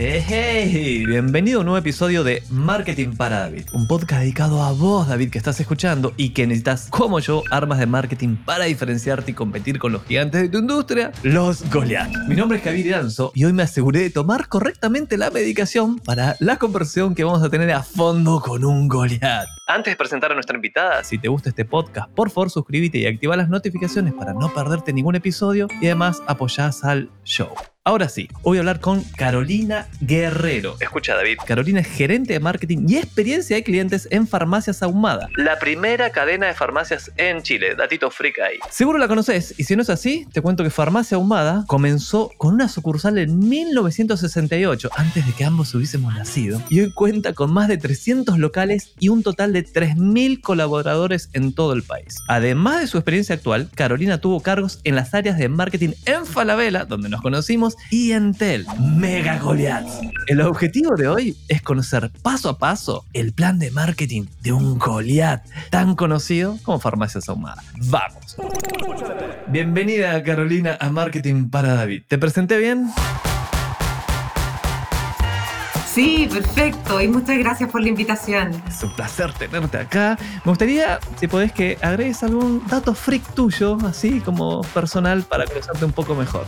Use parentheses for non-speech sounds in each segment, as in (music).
Hey, bienvenido a un nuevo episodio de Marketing para David, un podcast dedicado a vos, David, que estás escuchando y que necesitas, como yo, armas de marketing para diferenciarte y competir con los gigantes de tu industria, los Goliath. Mi nombre es Javier Iranzo y hoy me aseguré de tomar correctamente la medicación para la conversión que vamos a tener a fondo con un Goliath. Antes de presentar a nuestra invitada, si te gusta este podcast, por favor suscríbete y activa las notificaciones para no perderte ningún episodio y además apoyás al show. Ahora sí, voy a hablar con Carolina Guerrero. Escucha, David. Carolina es gerente de marketing y experiencia de clientes en Farmacias Ahumada, la primera cadena de farmacias en Chile. Datito freak ahí. Seguro la conoces y si no es así, te cuento que Farmacia Ahumada comenzó con una sucursal en 1968, antes de que ambos hubiésemos nacido, y hoy cuenta con más de 300 locales y un total de 3.000 colaboradores en todo el país. Además de su experiencia actual, Carolina tuvo cargos en las áreas de marketing en Falabella, donde nos conocimos, y Entel, Mega Goliath. El objetivo de hoy es conocer paso a paso el plan de marketing de un Goliath tan conocido como Farmacias Ahumada. ¡Vamos! Bienvenida Carolina a Marketing para David. ¿Te presenté bien? Sí, perfecto. Y muchas gracias por la invitación. Es un placer tenerte acá. Me gustaría, si podés, que agregues algún dato freak tuyo, así como personal, para conocerte un poco mejor.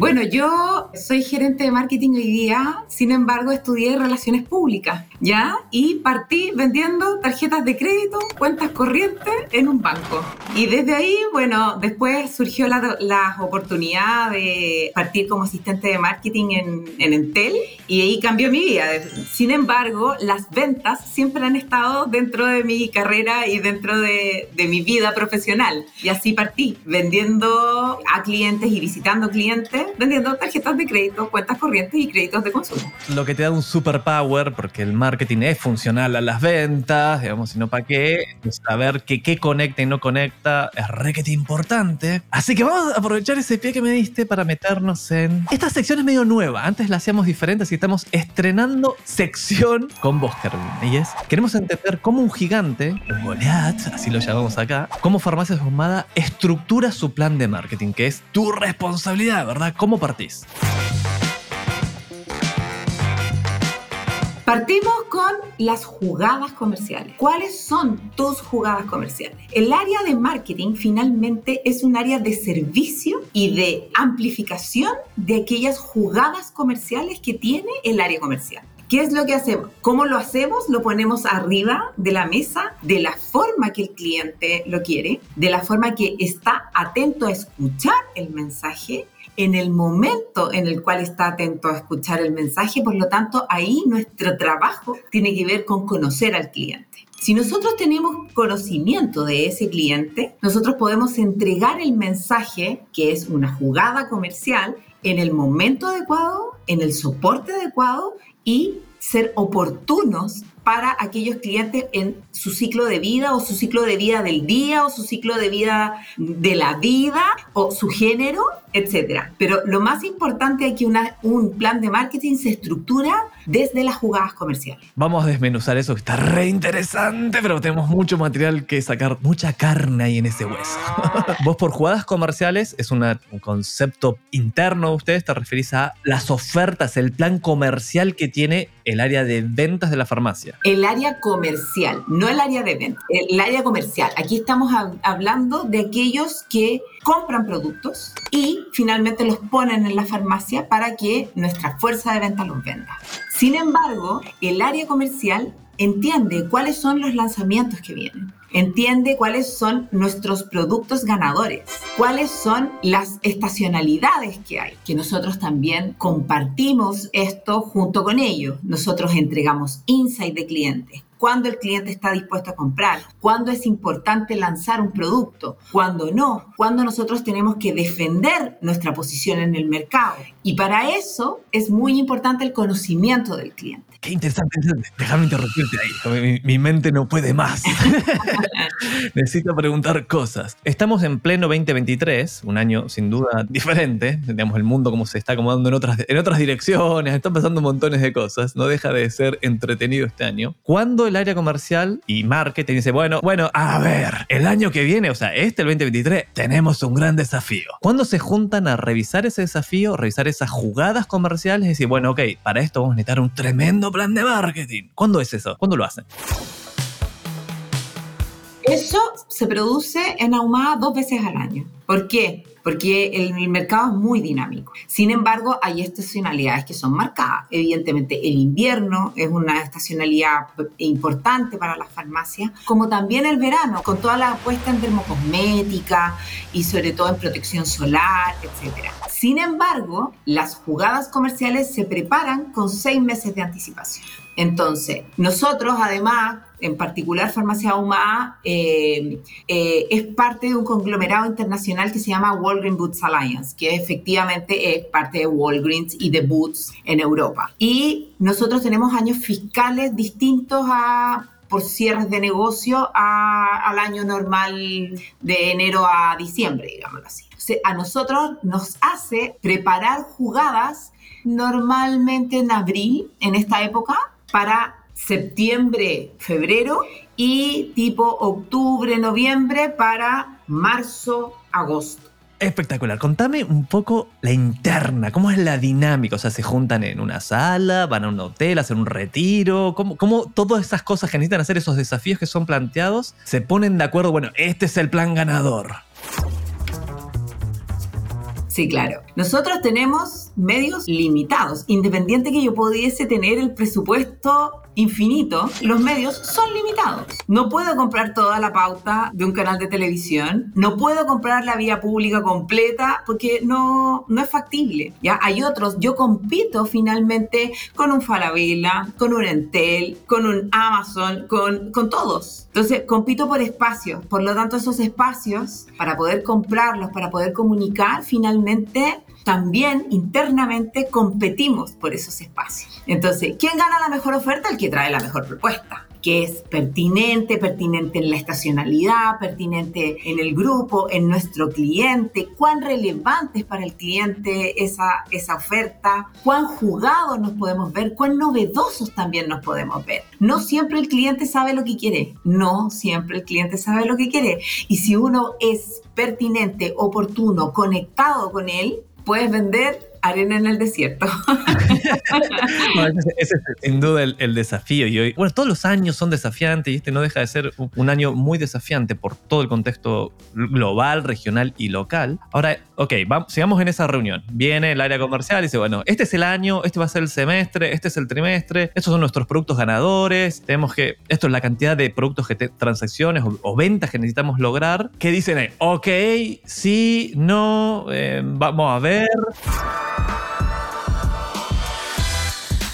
Bueno, yo soy gerente de marketing hoy día, sin embargo estudié relaciones públicas, ¿ya? Y partí vendiendo tarjetas de crédito, cuentas corrientes en un banco. Y desde ahí, bueno, después surgió la, la oportunidad de partir como asistente de marketing en, en Entel y ahí cambió mi vida. Sin embargo, las ventas siempre han estado dentro de mi carrera y dentro de, de mi vida profesional. Y así partí, vendiendo a clientes y visitando clientes vendiendo tarjetas de crédito, cuentas corrientes y créditos de consumo. Lo que te da un superpower, porque el marketing es funcional a las ventas, digamos, sino para qué, saber qué, qué conecta y no conecta es requete importante. Así que vamos a aprovechar ese pie que me diste para meternos en... Esta sección es medio nueva, antes la hacíamos diferente, así que estamos estrenando sección con vos, Carolina. Y es, queremos entender cómo un gigante, un Goliath, así lo llamamos acá, cómo Farmacias Ahumada estructura su plan de marketing, que es tu responsabilidad, ¿verdad? ¿Cómo partís? Partimos con las jugadas comerciales. ¿Cuáles son tus jugadas comerciales? El área de marketing finalmente es un área de servicio y de amplificación de aquellas jugadas comerciales que tiene el área comercial. ¿Qué es lo que hacemos? ¿Cómo lo hacemos? Lo ponemos arriba de la mesa de la forma que el cliente lo quiere, de la forma que está atento a escuchar el mensaje en el momento en el cual está atento a escuchar el mensaje, por lo tanto ahí nuestro trabajo tiene que ver con conocer al cliente. Si nosotros tenemos conocimiento de ese cliente, nosotros podemos entregar el mensaje, que es una jugada comercial, en el momento adecuado, en el soporte adecuado y ser oportunos para aquellos clientes en su ciclo de vida o su ciclo de vida del día o su ciclo de vida de la vida o su género, etc. Pero lo más importante es que una, un plan de marketing se estructura desde las jugadas comerciales. Vamos a desmenuzar eso que está re interesante, pero tenemos mucho material que sacar, mucha carne ahí en ese hueso. (laughs) Vos por jugadas comerciales es una, un concepto interno de ustedes, te referís a las ofertas, el plan comercial que tiene el área de ventas de la farmacia. El área comercial, no el área de venta, el área comercial. Aquí estamos hablando de aquellos que compran productos y finalmente los ponen en la farmacia para que nuestra fuerza de venta los venda. Sin embargo, el área comercial entiende cuáles son los lanzamientos que vienen, entiende cuáles son nuestros productos ganadores, cuáles son las estacionalidades que hay, que nosotros también compartimos esto junto con ellos. Nosotros entregamos insight de clientes, cuándo el cliente está dispuesto a comprar, cuándo es importante lanzar un producto, cuándo no, cuándo nosotros tenemos que defender nuestra posición en el mercado. Y para eso es muy importante el conocimiento del cliente. Qué interesante. Déjame interrumpirte ahí. Mi, mi, mente no puede más. (laughs) Necesito preguntar cosas. Estamos en pleno 2023, un año sin duda diferente. Digamos, el mundo como se está acomodando en otras, en otras direcciones, están pasando montones de cosas. No deja de ser entretenido este año. Cuando el área comercial y marketing dice, bueno, bueno, a ver, el año que viene, o sea, este, el 2023, tenemos un gran desafío. ¿Cuándo se juntan a revisar ese desafío, revisar esas jugadas comerciales y decir, bueno, ok, para esto vamos a necesitar un tremendo plan de marketing. ¿Cuándo es eso? ¿Cuándo lo hacen? Eso se produce en Ahumada dos veces al año. ¿Por qué? Porque el, mercado es muy dinámico. Sin embargo, hay estacionalidades que son marcadas. Evidentemente, el invierno es una estacionalidad importante para las farmacias, como también el verano, con toda la apuesta en dermocosmética y sobre todo en protección solar, etc. Sin embargo, las jugadas comerciales se preparan con seis meses de anticipación. Entonces, nosotros además, en particular Farmacia Ahumada, eh, eh, es parte de un conglomerado internacional que se llama Walgreens Boots Alliance, que efectivamente es parte de Walgreens y de Boots en Europa. Y nosotros tenemos años fiscales distintos a por cierres de negocio al año normal de enero a diciembre, digámoslo así. a nosotros nos hace preparar jugadas normalmente en abril, en esta época, para septiembre, febrero y tipo octubre, noviembre para marzo, agosto. Espectacular. Contame un poco la interna, cómo es la dinámica. O sea, se juntan en una sala, van a un hotel, hacen un retiro. ¿Cómo, cómo todas esas cosas que necesitan hacer, esos desafíos que son planteados, se ponen de acuerdo? Bueno, este es el plan ganador. Sí, claro. Nosotros tenemos medios limitados. Independiente que yo pudiese tener el presupuesto infinito, los medios son limitados. No puedo comprar toda la pauta de un canal de televisión, no puedo comprar la vía pública completa porque no, no es factible. ¿ya? Hay otros, yo compito finalmente con un Falabella, con un Entel, con un Amazon, con, con todos. Entonces, compito por espacios. Por lo tanto, esos espacios, para poder comprarlos, para poder comunicar, finalmente también internamente competimos por esos espacios. Entonces, ¿quién gana la mejor oferta? El que trae la mejor propuesta que es pertinente, pertinente en la estacionalidad, pertinente en el grupo, en nuestro cliente, cuán relevante es para el cliente esa, esa oferta, cuán jugados nos podemos ver, cuán novedosos también nos podemos ver. No siempre el cliente sabe lo que quiere, no siempre el cliente sabe lo que quiere. Y si uno es pertinente, oportuno, conectado con él, puedes vender arena en el desierto. (laughs) ese, es sin duda el, desafío. Y hoy, bueno, todos los años son desafiantes y este no deja de ser un, año muy desafiante por todo el contexto global, regional y local. Ahora, ok, sigamos en esa reunión. Viene el área comercial y dice, bueno, este es el año, este va a ser el semestre, este es el trimestre, estos son nuestros productos ganadores, tenemos que, esto es la cantidad de productos que transacciones o, ventas que necesitamos lograr. ¿Qué dicen ahí? Ok, sí, no, eh, vamos a ver.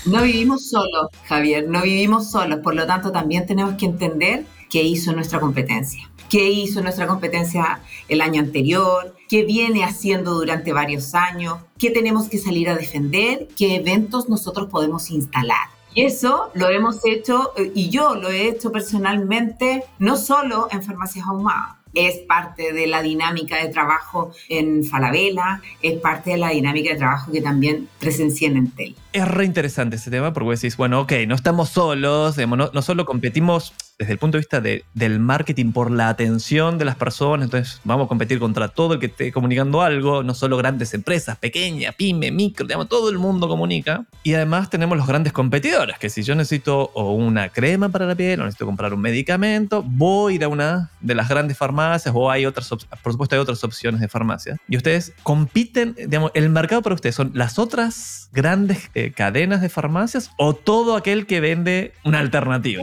No vivimos solos, Javier, no vivimos solos, por lo tanto también tenemos que entender qué hizo nuestra competencia, qué hizo nuestra competencia el año anterior, qué viene haciendo durante varios años, qué tenemos que salir a defender, qué eventos nosotros podemos instalar. Y eso lo hemos hecho, y yo lo he hecho personalmente, no solo en Farmacias Ahumadas, es parte de la dinámica de trabajo en Falabella, es parte de la dinámica de trabajo que también presencié en Entel. Es re interesante ese tema porque decís, bueno, ok, no estamos solos, no, solo competimos desde el punto de vista del marketing por la atención de las personas, entonces vamos a competir contra todo el que esté comunicando algo, no solo grandes empresas, pequeñas, pyme, micro, todo el mundo comunica. Y además tenemos los grandes competidores, que si yo necesito una crema para la piel o necesito comprar un medicamento, voy a ir a una de las grandes farmacias o hay otras, por supuesto hay otras opciones de farmacia. Y ustedes compiten, digamos, el mercado para ustedes son las otras grandes eh, cadenas de farmacias o todo aquel que vende una alternativa.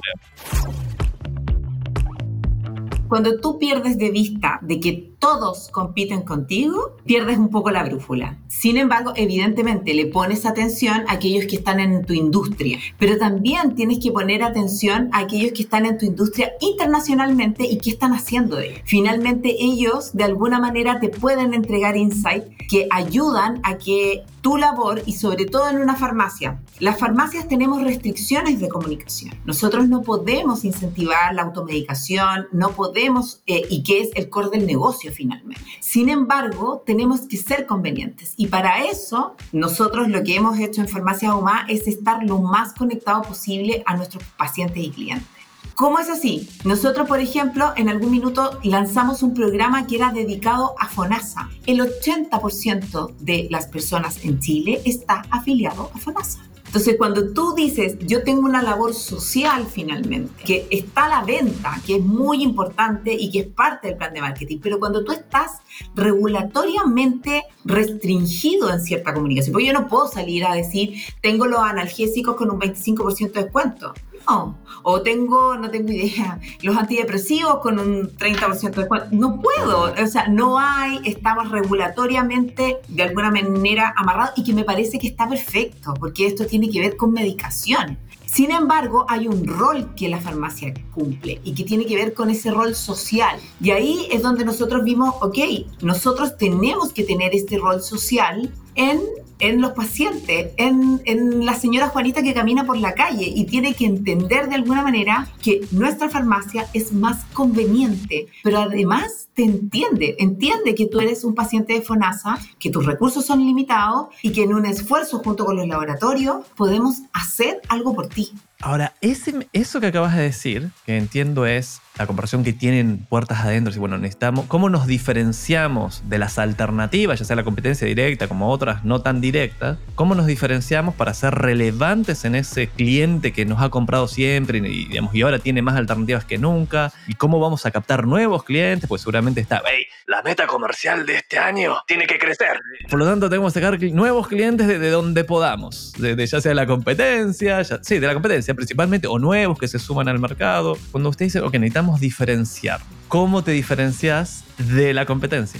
Cuando tú pierdes de vista de que todos compiten contigo, pierdes un poco la brújula. Sin embargo, evidentemente le pones atención a aquellos que están en tu industria, pero también tienes que poner atención a aquellos que están en tu industria internacionalmente y qué están haciendo ellos. Finalmente, ellos de alguna manera te pueden entregar insight que ayudan a que tu labor y sobre todo en una farmacia. Las farmacias tenemos restricciones de comunicación. Nosotros no podemos incentivar la automedicación, no podemos, eh, y que es el core del negocio finalmente. Sin embargo, tenemos que ser convenientes y para eso nosotros lo que hemos hecho en Farmacia UMA es estar lo más conectado posible a nuestros pacientes y clientes. ¿Cómo es así? Nosotros, por ejemplo, en algún minuto lanzamos un programa que era dedicado a FONASA. El 80% de las personas en Chile está afiliado a FONASA. Entonces, cuando tú dices, yo tengo una labor social finalmente, que está a la venta, que es muy importante y que es parte del plan de marketing, pero cuando tú estás regulatoriamente restringido en cierta comunicación, porque yo no puedo salir a decir, tengo los analgésicos con un 25% de descuento. No. O tengo, no tengo idea, los antidepresivos con un 30% de descuento. No puedo. O sea, no hay, estamos regulatoriamente de alguna manera amarrados y que me parece que está perfecto, porque esto tiene que ver con medicación. Sin embargo, hay un rol que la farmacia cumple y que tiene que ver con ese rol social. Y ahí es donde nosotros vimos, ok, nosotros tenemos que tener este rol social en en los pacientes, en, la señora Juanita que camina por la calle y tiene que entender de alguna manera que nuestra farmacia es más conveniente, pero además te entiende, entiende que tú eres un paciente de FONASA, que tus recursos son limitados y que en un esfuerzo junto con los laboratorios podemos hacer algo por ti. Ahora, ese, eso que acabas de decir, que entiendo es la comparación que tienen puertas adentro, y bueno, necesitamos, ¿cómo nos diferenciamos de las alternativas, ya sea la competencia directa como otras no tan directas? ¿Cómo nos diferenciamos para ser relevantes en ese cliente que nos ha comprado siempre y, digamos, y ahora tiene más alternativas que nunca? ¿Y cómo vamos a captar nuevos clientes? Pues seguramente está, hey, la meta comercial de este año tiene que crecer. Por lo tanto, tenemos que sacar nuevos clientes de, donde podamos, de, ya sea la competencia, sí, de la competencia principalmente, o nuevos que se suman al mercado. Cuando usted dice, ok, necesitamos diferenciar, ¿cómo te diferencias de la competencia?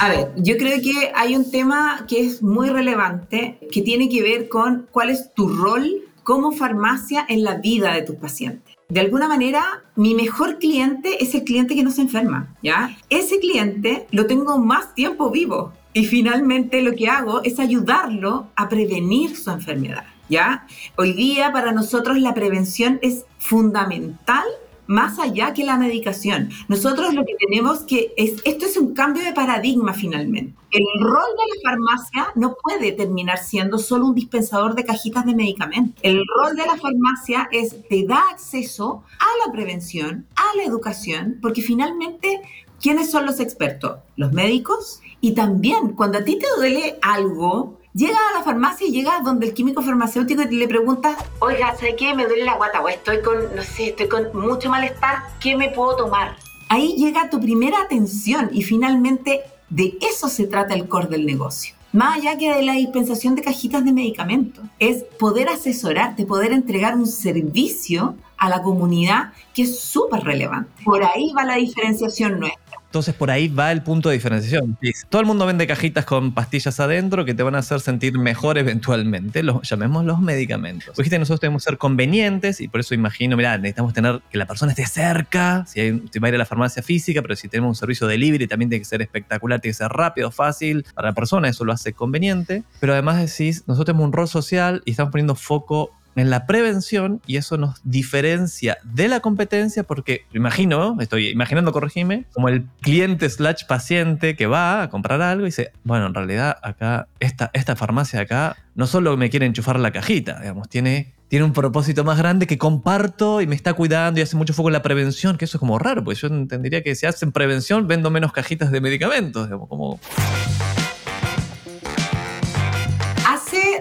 A ver, yo creo que hay un tema que es muy relevante, que tiene que ver con cuál es tu rol como farmacia en la vida de tus pacientes. De alguna manera, mi mejor cliente es el cliente que no se enferma, ¿ya? Ese cliente lo tengo más tiempo vivo y finalmente lo que hago es ayudarlo a prevenir su enfermedad, ¿ya? Hoy día para nosotros la prevención es fundamental más allá que la medicación. Nosotros lo que tenemos que es, esto es un cambio de paradigma finalmente. El rol de la farmacia no puede terminar siendo solo un dispensador de cajitas de medicamentos. El rol de la farmacia es, te da acceso a la prevención, a la educación, porque finalmente, ¿quiénes son los expertos? Los médicos. Y también, cuando a ti te duele algo, llega a la farmacia y llega donde el químico farmacéutico y le pregunta, oiga, ¿sabe qué? Me duele la guata o estoy con, no sé, estoy con mucho malestar, ¿qué me puedo tomar? Ahí llega tu primera atención y finalmente de eso se trata el core del negocio. Más allá que de la dispensación de cajitas de medicamentos, es poder asesorarte, poder entregar un servicio a la comunidad que es súper relevante. Por ahí va la diferenciación nuestra. Entonces por ahí va el punto de diferenciación. Todo el mundo vende cajitas con pastillas adentro que te van a hacer sentir mejor eventualmente, llamemos los medicamentos. Dijiste, nosotros tenemos que ser convenientes y por eso imagino, mira, necesitamos tener que la persona esté cerca, si, hay, va a ir a la farmacia física, pero si tenemos un servicio de delivery también tiene que ser espectacular, tiene que ser rápido, fácil para la persona, eso lo hace conveniente. Pero además decís, nosotros tenemos un rol social y estamos poniendo foco en la prevención y eso nos diferencia de la competencia porque, imagino, estoy imaginando, corregime, como el cliente slash paciente que va a comprar algo y dice, bueno, en realidad acá, esta, esta farmacia acá no solo me quiere enchufar la cajita, digamos, tiene tiene un propósito más grande que comparto y me está cuidando y hace mucho foco en la prevención, que eso es como raro, porque yo entendería que si hacen prevención vendo menos cajitas de medicamentos, digamos, como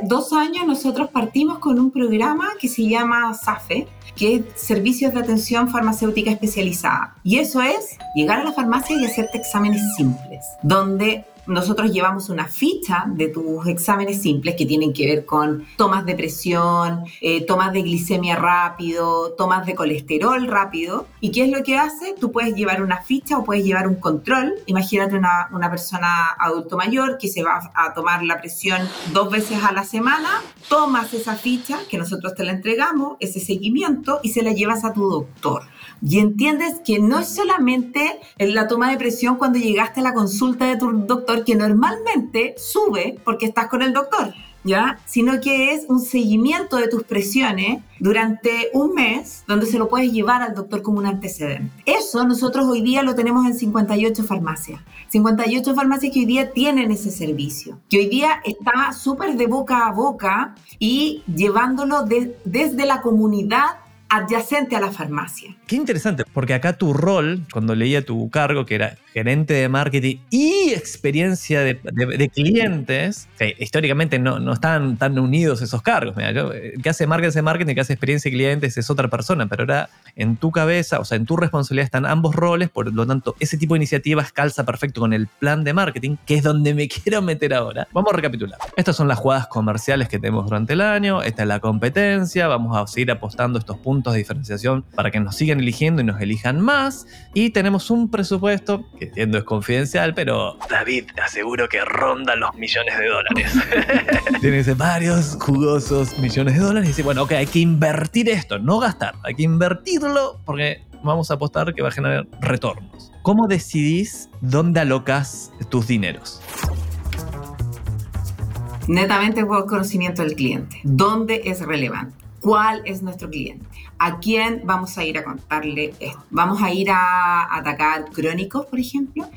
dos años nosotros partimos con un programa que se llama SAFE, que es Servicios de Atención Farmacéutica Especializada. Y eso es llegar a la farmacia y hacerte exámenes simples, donde nosotros llevamos una ficha de tus exámenes simples que tienen que ver con tomas de presión, eh, tomas de glicemia rápido, tomas de colesterol rápido. ¿Y qué es lo que hace? Tú puedes llevar una ficha o puedes llevar un control. Imagínate una, una persona adulto mayor que se va a tomar la presión dos veces a la semana, tomas esa ficha que nosotros te la entregamos, ese seguimiento, y se la llevas a tu doctor. Y entiendes que no es solamente la toma de presión cuando llegaste a la consulta de tu doctor, que normalmente sube porque estás con el doctor. ¿ya? Sino que es un seguimiento de tus presiones durante un mes donde se lo puedes llevar al doctor como un antecedente. Eso nosotros hoy día lo tenemos en 58 farmacias. 58 farmacias que hoy día tienen ese servicio, que hoy día está súper de boca a boca y llevándolo desde la comunidad adyacente a la farmacia. Qué interesante, porque acá tu rol, cuando leía tu cargo, que era gerente de marketing y experiencia de, clientes, que históricamente no, no están tan unidos esos cargos. Mira, yo, que hace marketing, hace marketing, el hace experiencia de clientes es otra persona, pero ahora en tu cabeza, o sea, en tu responsabilidad están ambos roles, por lo tanto, ese tipo de iniciativas calza perfecto con el plan de marketing, que es donde me (laughs) quiero meter ahora. Vamos a recapitular. Estas son las jugadas comerciales que tenemos durante el año, esta es la competencia, vamos a seguir apostando estos puntos de diferenciación para que nos sigan eligiendo y nos elijan más, y tenemos un presupuesto que entiendo es confidencial, pero David, te aseguro que ronda los millones de dólares. (laughs) Tienes varios jugosos millones de dólares y dice, bueno, ok, hay que invertir esto, no gastar, hay que invertirlo porque vamos a apostar que va a generar retornos. ¿Cómo decidís dónde alocas tus dineros? Netamente por conocimiento del cliente. ¿Dónde es relevante? ¿Cuál es nuestro cliente? ¿A quién vamos a ir a contarle esto? ¿Vamos a ir a atacar crónicos, por ejemplo?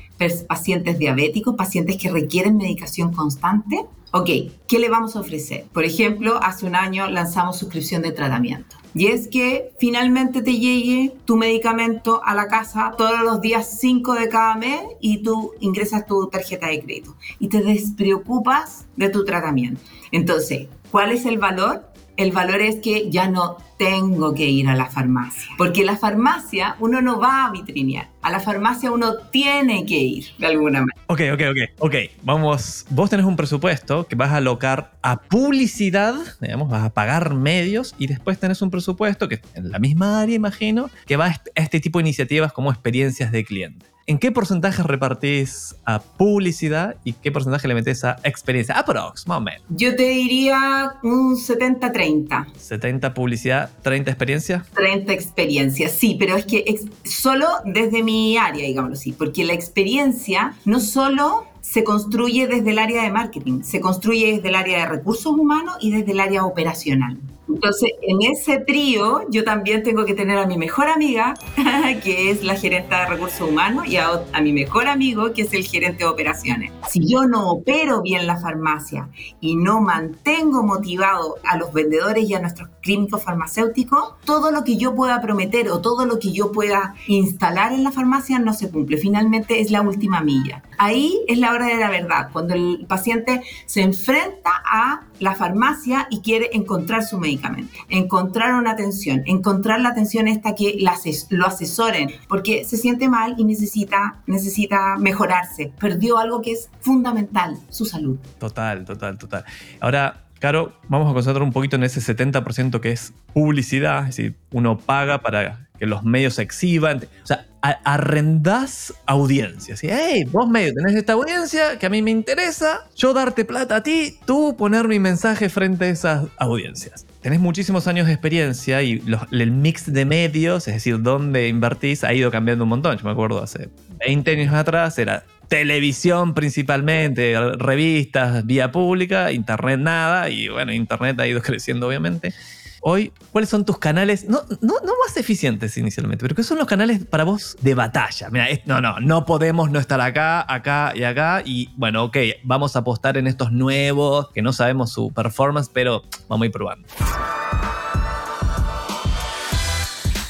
¿Pacientes diabéticos? ¿Pacientes que requieren medicación constante? Ok, ¿qué le vamos a ofrecer? Por ejemplo, hace un año lanzamos suscripción de tratamiento. Y es que finalmente te llegue tu medicamento a la casa todos los días 5 de cada mes y tú ingresas tu tarjeta de crédito y te despreocupas de tu tratamiento. Entonces, ¿cuál es el valor? El valor es que ya no tengo que ir a la farmacia. Porque la farmacia uno no va a vitrinear. A la farmacia uno tiene que ir de alguna manera. Ok, ok, ok. Ok, vamos. Vos tenés un presupuesto que vas a alocar a publicidad, digamos, vas a pagar medios y después tenés un presupuesto que en la misma área, imagino, que va a este tipo de iniciativas como experiencias de cliente. ¿En qué porcentaje repartís a publicidad y qué porcentaje le metes a experiencia? Aprox, más o menos. Yo te diría un 70-30. 70 publicidad, 30 experiencia. 30 experiencia, sí, pero es que solo desde mi área, digámoslo así, porque la experiencia no solo se construye desde el área de marketing, se construye desde el área de recursos humanos y desde el área operacional. Entonces, en ese trío, yo también tengo que tener a mi mejor amiga, (laughs) que es la gerente de recursos humanos, y a, mi mejor amigo, que es el gerente de operaciones. Si yo no opero bien la farmacia y no mantengo motivado a los vendedores y a nuestros clínicos farmacéuticos, todo lo que yo pueda prometer o todo lo que yo pueda instalar en la farmacia no se cumple. Finalmente es la última milla. Ahí es la hora de la verdad, cuando el paciente se enfrenta a la farmacia y quiere encontrar su medicamento, encontrar una atención, encontrar la atención esta que lo asesoren, porque se siente mal y necesita, necesita mejorarse. Perdió algo que es fundamental, su salud. Total, total, total. Ahora, Caro, vamos a concentrar un poquito en ese 70% que es publicidad, es decir, uno paga para que los medios se exhiban. O sea, arrendás audiencias. Hey, vos medio tenés esta audiencia que a mí me interesa, yo darte plata a ti, tú poner mi mensaje frente a esas audiencias. Tenés muchísimos años de experiencia y el mix de medios, es decir, dónde invertís, ha ido cambiando un montón. Yo me acuerdo hace 20 años atrás era televisión principalmente, revistas, vía pública, internet nada, y bueno, internet ha ido (laughs) creciendo obviamente. Hoy, ¿cuáles son tus canales? No, no, no más eficientes inicialmente, pero ¿qué son los canales para vos de batalla? Mira, no, no, no podemos no estar acá, acá y acá. Y bueno, ok, vamos a apostar en estos nuevos, que no sabemos su performance, pero vamos a ir probando.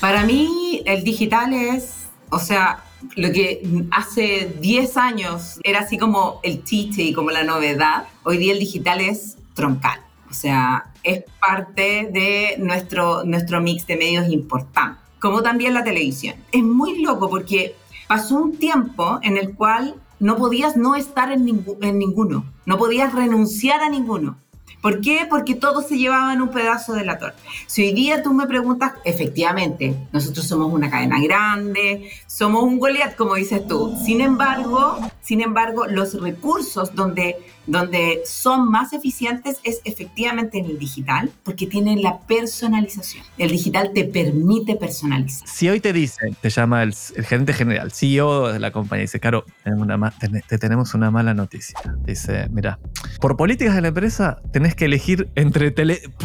Para mí, el digital es, o sea, lo que hace 10 años era así como el chiste y como la novedad, hoy día el digital es troncal. O sea, es parte de nuestro, nuestro mix de medios importante, como también la televisión. Es muy loco porque pasó un tiempo en el cual no podías no estar en, en ninguno, no podías renunciar a ninguno. ¿Por qué? Porque todos se llevaban un pedazo de la torta. Si hoy día tú me preguntas, efectivamente, nosotros somos una cadena grande, somos un Goliath, como dices tú. Sin embargo, sin embargo, los recursos donde donde son más eficientes es efectivamente en el digital, porque tienen la personalización. El digital te permite personalizar. Si hoy te dice, te llama el, gerente general, CEO de la compañía, dice, Caro, te tenemos una mala noticia. Dice, mira, por políticas de la empresa tenés que elegir entre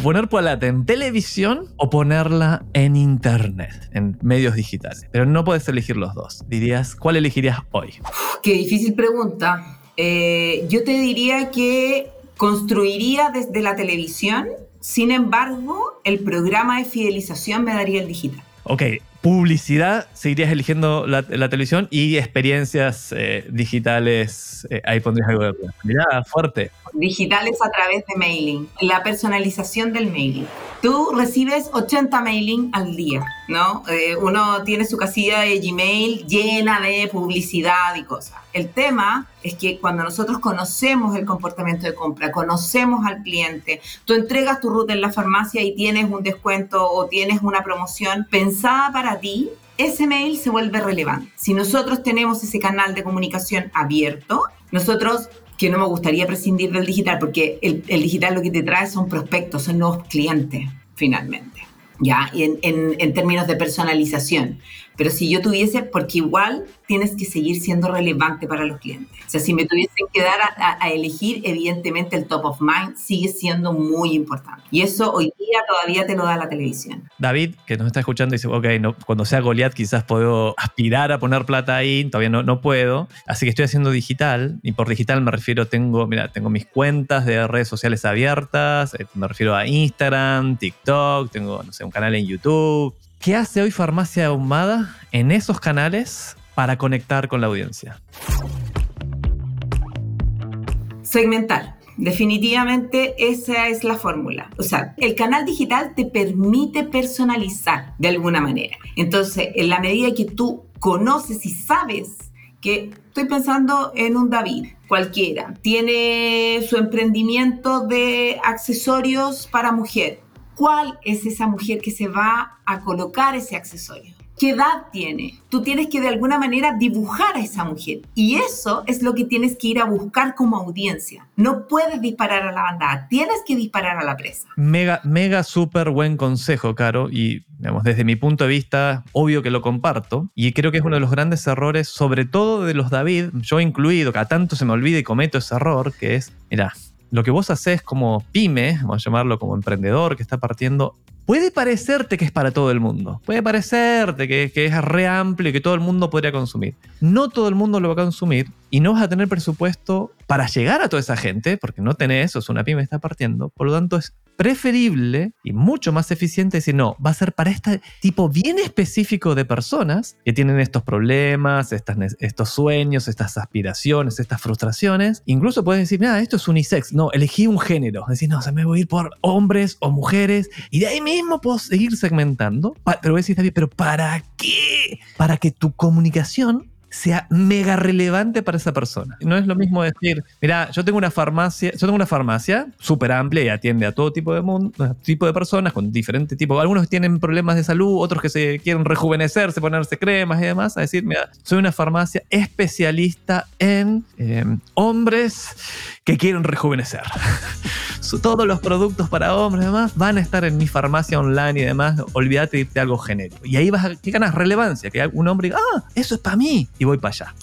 poner Poalata en televisión o ponerla en internet, en medios digitales. Pero no puedes elegir los dos. Dirías, ¿cuál elegirías hoy? Qué difícil pregunta. Eh, yo te diría que construiría desde la televisión, sin embargo, el programa de fidelización me daría el digital. Ok, publicidad seguirías eligiendo la, televisión y experiencias eh, digitales, eh, ahí pondrías algo de... Mirá, fuerte. Digitales a través de mailing, la personalización del mailing. Tú recibes 80 mailing al día, ¿no? uno tiene su casilla de Gmail llena de publicidad y cosas. El tema es que cuando nosotros conocemos el comportamiento de compra, conocemos al cliente, tú entregas tu ruta en la farmacia y tienes un descuento o tienes una promoción pensada para ti, ese mail se vuelve relevante. Si nosotros tenemos ese canal de comunicación abierto, nosotros que no me gustaría prescindir del digital, porque el, el digital lo que te trae son prospectos, son nuevos clientes, finalmente, ¿ya? Y en, en, en términos de personalización. Pero si yo tuviese, porque igual tienes que seguir siendo relevante para los clientes. O sea, si me tuviesen que dar a, elegir, evidentemente el top of mind sigue siendo muy importante. Y eso hoy día todavía te lo da la televisión. David, que nos está escuchando, dice, ok, no, cuando sea Goliath quizás puedo aspirar a poner plata ahí, todavía no, no puedo. Así que estoy haciendo digital, y por digital me refiero, tengo, mira, tengo mis cuentas de redes sociales abiertas, eh, me refiero a Instagram, TikTok, tengo, no sé, un canal en YouTube, ¿Qué hace hoy Farmacia Ahumada en esos canales para conectar con la audiencia? Segmentar. Definitivamente esa es la fórmula. O sea, el canal digital te permite personalizar de alguna manera. Entonces, en la medida que tú conoces y sabes que estoy pensando en un David cualquiera, tiene su emprendimiento de accesorios para mujer cuál es esa mujer que se va a colocar ese accesorio. ¿Qué edad tiene? Tú tienes que de alguna manera dibujar a esa mujer. Y eso es lo que tienes que ir a buscar como audiencia. No puedes disparar a la bandada, tienes que disparar a la presa. Mega, mega, súper buen consejo, Caro. Y digamos, desde mi punto de vista, obvio que lo comparto. Y creo que es uno de los grandes errores, sobre todo de los David, yo incluido, que a tanto se me olvida y cometo ese error, que es, mira, lo que vos haces como pyme, vamos a llamarlo como emprendedor que está partiendo, puede parecerte que es para todo el mundo. Puede parecerte que, es re amplio y que todo el mundo podría consumir. No todo el mundo lo va a consumir y no vas a tener presupuesto para llegar a toda esa gente, porque no tenés eso, es una pyme está partiendo. Por lo tanto, es preferible y mucho más eficiente decir, no, va a ser para este tipo bien específico de personas que tienen estos problemas, estas, estos sueños, estas aspiraciones, estas frustraciones. Incluso puedes decir, mira, esto es unisex. No, elegí un género. Decir, no, o sea, me voy a ir por hombres o mujeres y de ahí mismo puedo seguir segmentando. Pero voy a decir, David, pero ¿para qué? Para que tu comunicación sea mega relevante para esa persona. No es lo mismo decir, mira, yo tengo una farmacia, yo tengo una farmacia súper amplia y atiende a todo tipo de mundo, tipo de personas con diferente tipo. Algunos tienen problemas de salud, otros que se quieren rejuvenecerse, ponerse cremas y demás. A decir, mira, soy una farmacia especialista en em, hombres que quieren rejuvenecer. (laughs) Todos los productos para hombres y demás van a estar en mi farmacia online y demás. Olvídate de algo genérico. Y ahí vas a, ¿qué ganas? Relevancia. Que un hombre diga, ah, eso es para mí. Voy para allá.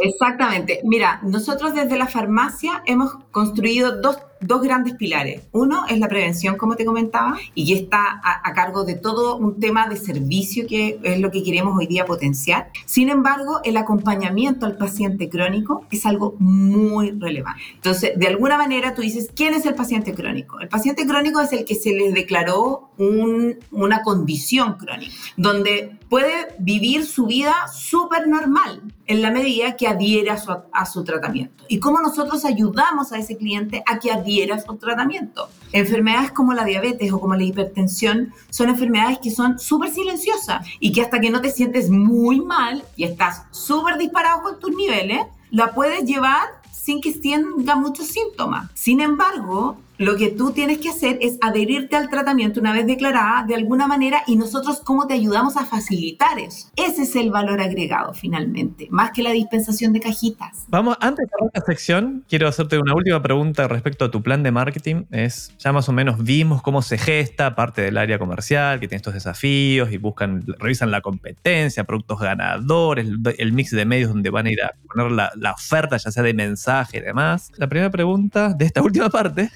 Exactamente. Mira, nosotros desde la farmacia hemos construido dos dos grandes pilares. Uno es la prevención, como te comentaba, y está a, cargo de todo un tema de servicio que es lo que queremos hoy día potenciar. Sin embargo, el acompañamiento al paciente crónico es algo muy relevante. Entonces, de alguna manera tú dices, ¿quién es el paciente crónico? El paciente crónico es el que se le declaró una condición crónica, donde puede vivir su vida súper normal en la medida que adhiere a su, su tratamiento. ¿Y cómo nosotros ayudamos a ese cliente a que adhiera a un tratamiento. Enfermedades como la diabetes o como la hipertensión son enfermedades que son súper silenciosas y que hasta que no te sientes muy mal y estás súper disparado con tus niveles, la puedes llevar sin que tenga muchos síntomas. Sin embargo, lo que tú tienes que hacer es adherirte al tratamiento una vez declarada de alguna manera y nosotros cómo te ayudamos a facilitar eso. Ese es el valor agregado finalmente, más que la dispensación de cajitas. Vamos, antes de cerrar esta sección, quiero hacerte una última pregunta respecto a tu plan de marketing. Es, ya más o menos vimos cómo se gesta parte del área comercial, que tiene estos desafíos y buscan, revisan la competencia, productos ganadores, el, mix de medios donde van a ir a poner la, la oferta, ya sea de mensaje y demás. La primera pregunta de esta (laughs) última parte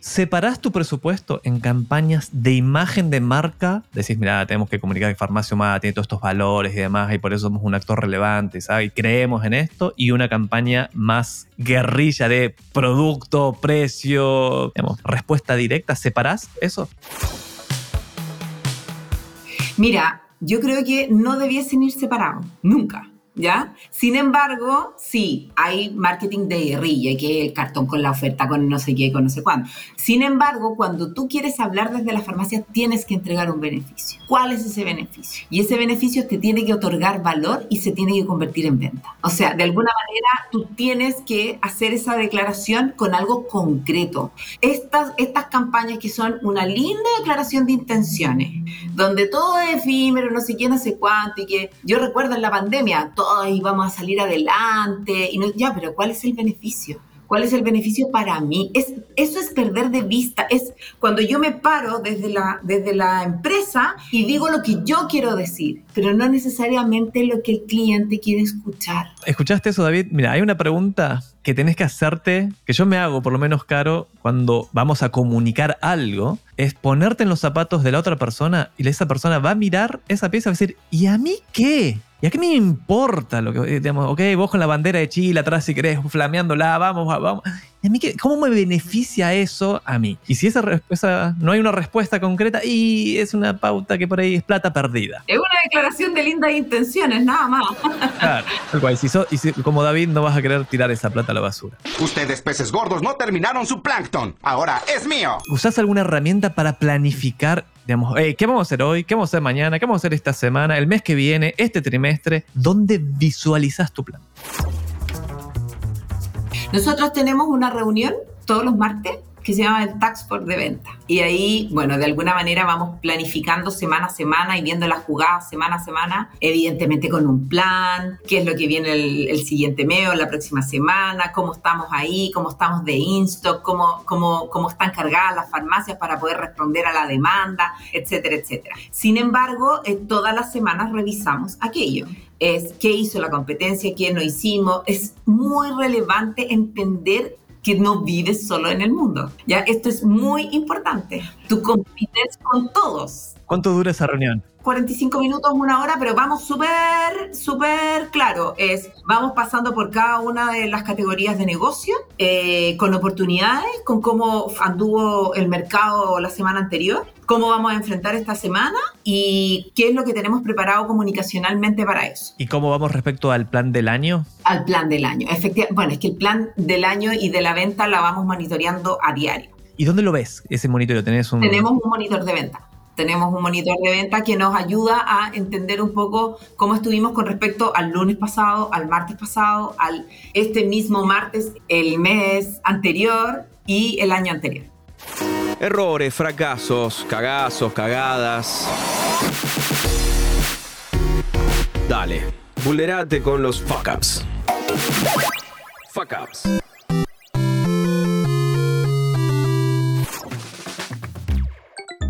¿separás tu presupuesto en campañas de imagen de marca? Decís, mira, tenemos que comunicar que Farmacia Humana tiene todos estos valores y demás, y por eso somos un actor relevante, ¿sabes? Y creemos en esto, y una campaña más guerrilla de producto, precio, digamos, respuesta directa, ¿separás eso? Mira, yo creo que no debiesen ir separados, nunca. ¿Ya? Sin embargo, sí, hay marketing de guerrilla, que el cartón con la oferta, con no sé qué, con no sé cuándo. Sin embargo, cuando tú quieres hablar desde la farmacia, tienes que entregar un beneficio. ¿Cuál es ese beneficio? Y ese beneficio te tiene que otorgar valor y se tiene que convertir en venta. O sea, de alguna manera, tú tienes que hacer esa declaración con algo concreto. Estas, estas campañas que son una linda declaración de intenciones, donde todo es efímero, no sé qué, no sé cuánto, y que yo recuerdo en la pandemia, y vamos a salir adelante. Y no, ya, pero ¿cuál es el beneficio? ¿Cuál es el beneficio para mí? Es, eso es perder de vista. Es cuando yo me paro desde la, desde la empresa y digo lo que yo quiero decir, pero no necesariamente lo que el cliente quiere escuchar. ¿Escuchaste eso, David? Mira, hay una pregunta que tenés que hacerte, que yo me hago por lo menos caro cuando vamos a comunicar algo, es ponerte en los zapatos de la otra persona y esa persona va a mirar esa pieza y va a decir, ¿y a mí qué? ¿Y a qué me importa lo que, eh, digamos, ok, vos con la bandera de Chile atrás si querés, flameándola, vamos, vamos. ¿Y a mí qué, cómo me beneficia eso a mí? Y si esa respuesta, no hay una respuesta concreta, y es una pauta que por ahí es plata perdida. Es una declaración de lindas intenciones, nada más. (laughs) Claro, si, y si como David no vas a querer tirar esa plata a la basura. Ustedes, peces gordos, no terminaron su plancton. Ahora es mío. ¿Usás alguna herramienta para planificar digamos, ¿qué vamos a hacer hoy? ¿Qué vamos a hacer mañana? ¿Qué vamos a hacer esta semana? ¿El mes que viene? ¿Este trimestre? ¿Dónde visualizas tu plan? Nosotros tenemos una reunión todos los martes que se llama el Tax for de venta. Y ahí, bueno, de alguna manera vamos planificando semana a semana y viendo las jugadas semana a semana, evidentemente con un plan, qué es lo que viene el, siguiente mes o la próxima semana, cómo estamos ahí, cómo estamos de in-stock, cómo, cómo, cómo están cargadas las farmacias para poder responder a la demanda, etcétera, etcétera. Sin embargo, eh, todas las semanas revisamos aquello es qué hizo la competencia, qué no hicimos. Es muy relevante entender que no vives solo en el mundo. Ya, esto es muy importante. Tú compites con todos. ¿Cuánto dura esa reunión? 45 minutos, una hora, pero vamos súper, súper claro. Es, vamos pasando por cada una de las categorías de negocio, eh, con oportunidades, con cómo anduvo el mercado la semana anterior, cómo vamos a enfrentar esta semana y qué es lo que tenemos preparado comunicacionalmente para eso. ¿Y cómo vamos respecto al plan del año? Al plan del año. Efectivamente, bueno, es que el plan del año y de la venta la vamos monitoreando a diario. ¿Y dónde lo ves ese monitoreo? ¿Tenés un... Tenemos un monitor de venta tenemos un monitor de venta que nos ayuda a entender un poco cómo estuvimos con respecto al lunes pasado, al martes pasado, al este mismo martes, el mes anterior y el año anterior. Errores, fracasos, cagazos, cagadas. Dale, vulnerate con los fuck ups. Fuck ups.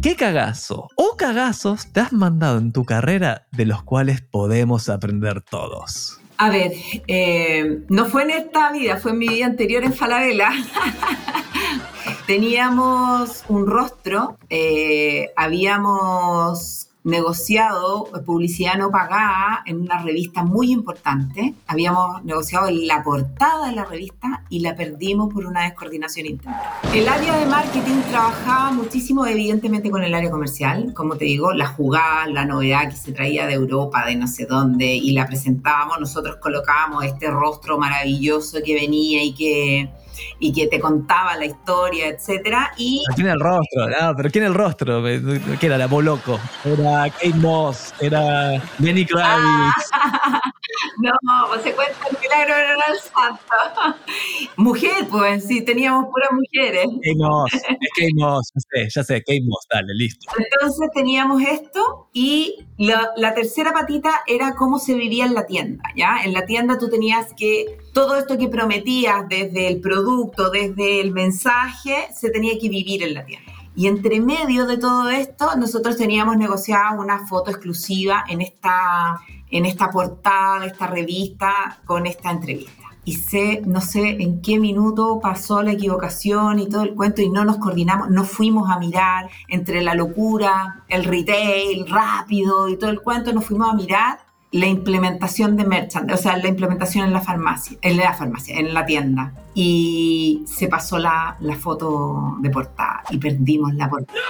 ¿Qué cagazo o cagazos te has mandado en tu carrera de los cuales podemos aprender todos? A ver, eh, no fue en esta vida, fue en mi vida anterior en Falabella. (laughs) Teníamos un rostro, eh, habíamos negociado publicidad no pagada en una revista muy importante. Habíamos negociado la portada de la revista y la perdimos por una descoordinación interna. El área de marketing trabajaba muchísimo evidentemente con el área comercial, como te digo, la jugada, la novedad que se traía de Europa, de no sé dónde, y la presentábamos, nosotros colocábamos este rostro maravilloso que venía y que y que te contaba la historia, etcétera. Y ¿Quién era el rostro? No, pero ¿quién era el rostro? ¿Quién era la Boloco? Era Kate Moss, era Lenny Kravitz. (laughs) no, pues se cuenta el milagro era el santo. (laughs) Mujer, pues sí, teníamos puras mujeres. Kate Moss, Kate (laughs) Moss, ya sé, ya sé, Kate Moss, dale, listo. Entonces teníamos esto y la, la tercera patita era cómo se vivía en la tienda, ¿ya? En la tienda tú tenías que, todo esto que prometías desde el producto, desde el mensaje, se tenía que vivir en la tienda. Y entre medio de todo esto, nosotros teníamos negociada una foto exclusiva en esta, en esta portada de esta revista con esta entrevista. Y sé, no sé en qué minuto pasó la equivocación y todo el cuento y no nos coordinamos, no fuimos a mirar entre la locura, el retail rápido y todo el cuento, nos fuimos a mirar la implementación de merchandising, o sea, la implementación en la farmacia, en la farmacia, en la tienda. Y se pasó la, la foto de portada y perdimos la portada.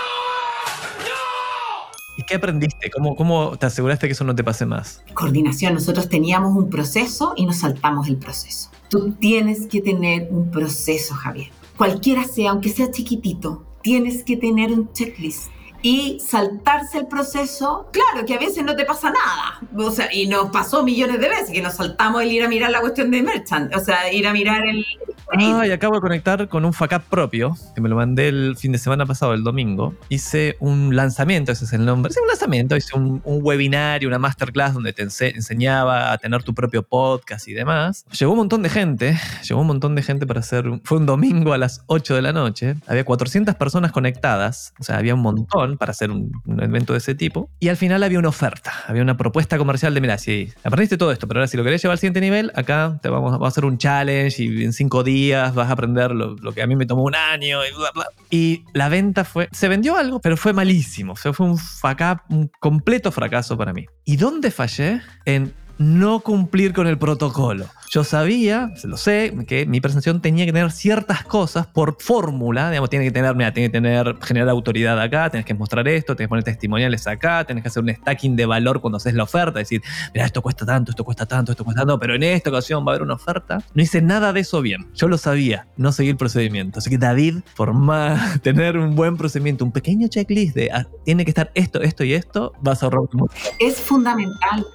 ¿Y qué aprendiste? ¿Cómo, ¿Cómo te aseguraste que eso no te pase más? Coordinación, nosotros teníamos un proceso y nos saltamos el proceso. Tú tienes que tener un proceso, Javier. Cualquiera sea, aunque sea chiquitito, tienes que tener un checklist y saltarse el proceso, claro que a veces no te pasa nada, o sea, y nos pasó millones de veces que nos saltamos el ir a mirar la cuestión de merchant, o sea, ir a mirar el... Ah, y acabo de conectar con un FACAP propio, que me lo mandé el fin de semana pasado, el domingo. Hice un lanzamiento, ese es el nombre. Hice un lanzamiento, hice un, un webinario, una masterclass donde te ense enseñaba a tener tu propio podcast y demás. Llegó un montón de gente, llegó un montón de gente para hacer... Fue un domingo a las 8 de la noche. Había 400 personas conectadas, o sea, había un montón para hacer un, un, evento de ese tipo. Y al final había una oferta, había una propuesta comercial de, mira, si aprendiste todo esto, pero ahora si lo querés llevar al siguiente nivel, acá te vamos, vamos a hacer un challenge y en cinco días vas a aprender lo, lo, que a mí me tomó un año y bla, bla. Y la venta fue, se vendió algo, pero fue malísimo. O sea, fue un, fuck un completo fracaso para mí. ¿Y dónde fallé? En no cumplir con el protocolo. Yo sabía, lo sé, que mi presentación tenía que tener ciertas cosas por fórmula, digamos, tiene que tener, mira, tiene que tener, generar autoridad acá, tienes que mostrar esto, tienes que poner testimoniales acá, tienes que hacer un stacking de valor cuando haces la oferta, decir, mira, esto cuesta tanto, esto cuesta tanto, esto cuesta tanto, pero en esta ocasión va a haber una oferta. No hice nada de eso bien. Yo lo sabía, no seguí el procedimiento. Así que David, por más (laughs) tener un buen procedimiento, un pequeño checklist de, ah, tiene que estar esto, esto y esto, vas a ahorrar mucho. Es fundamental.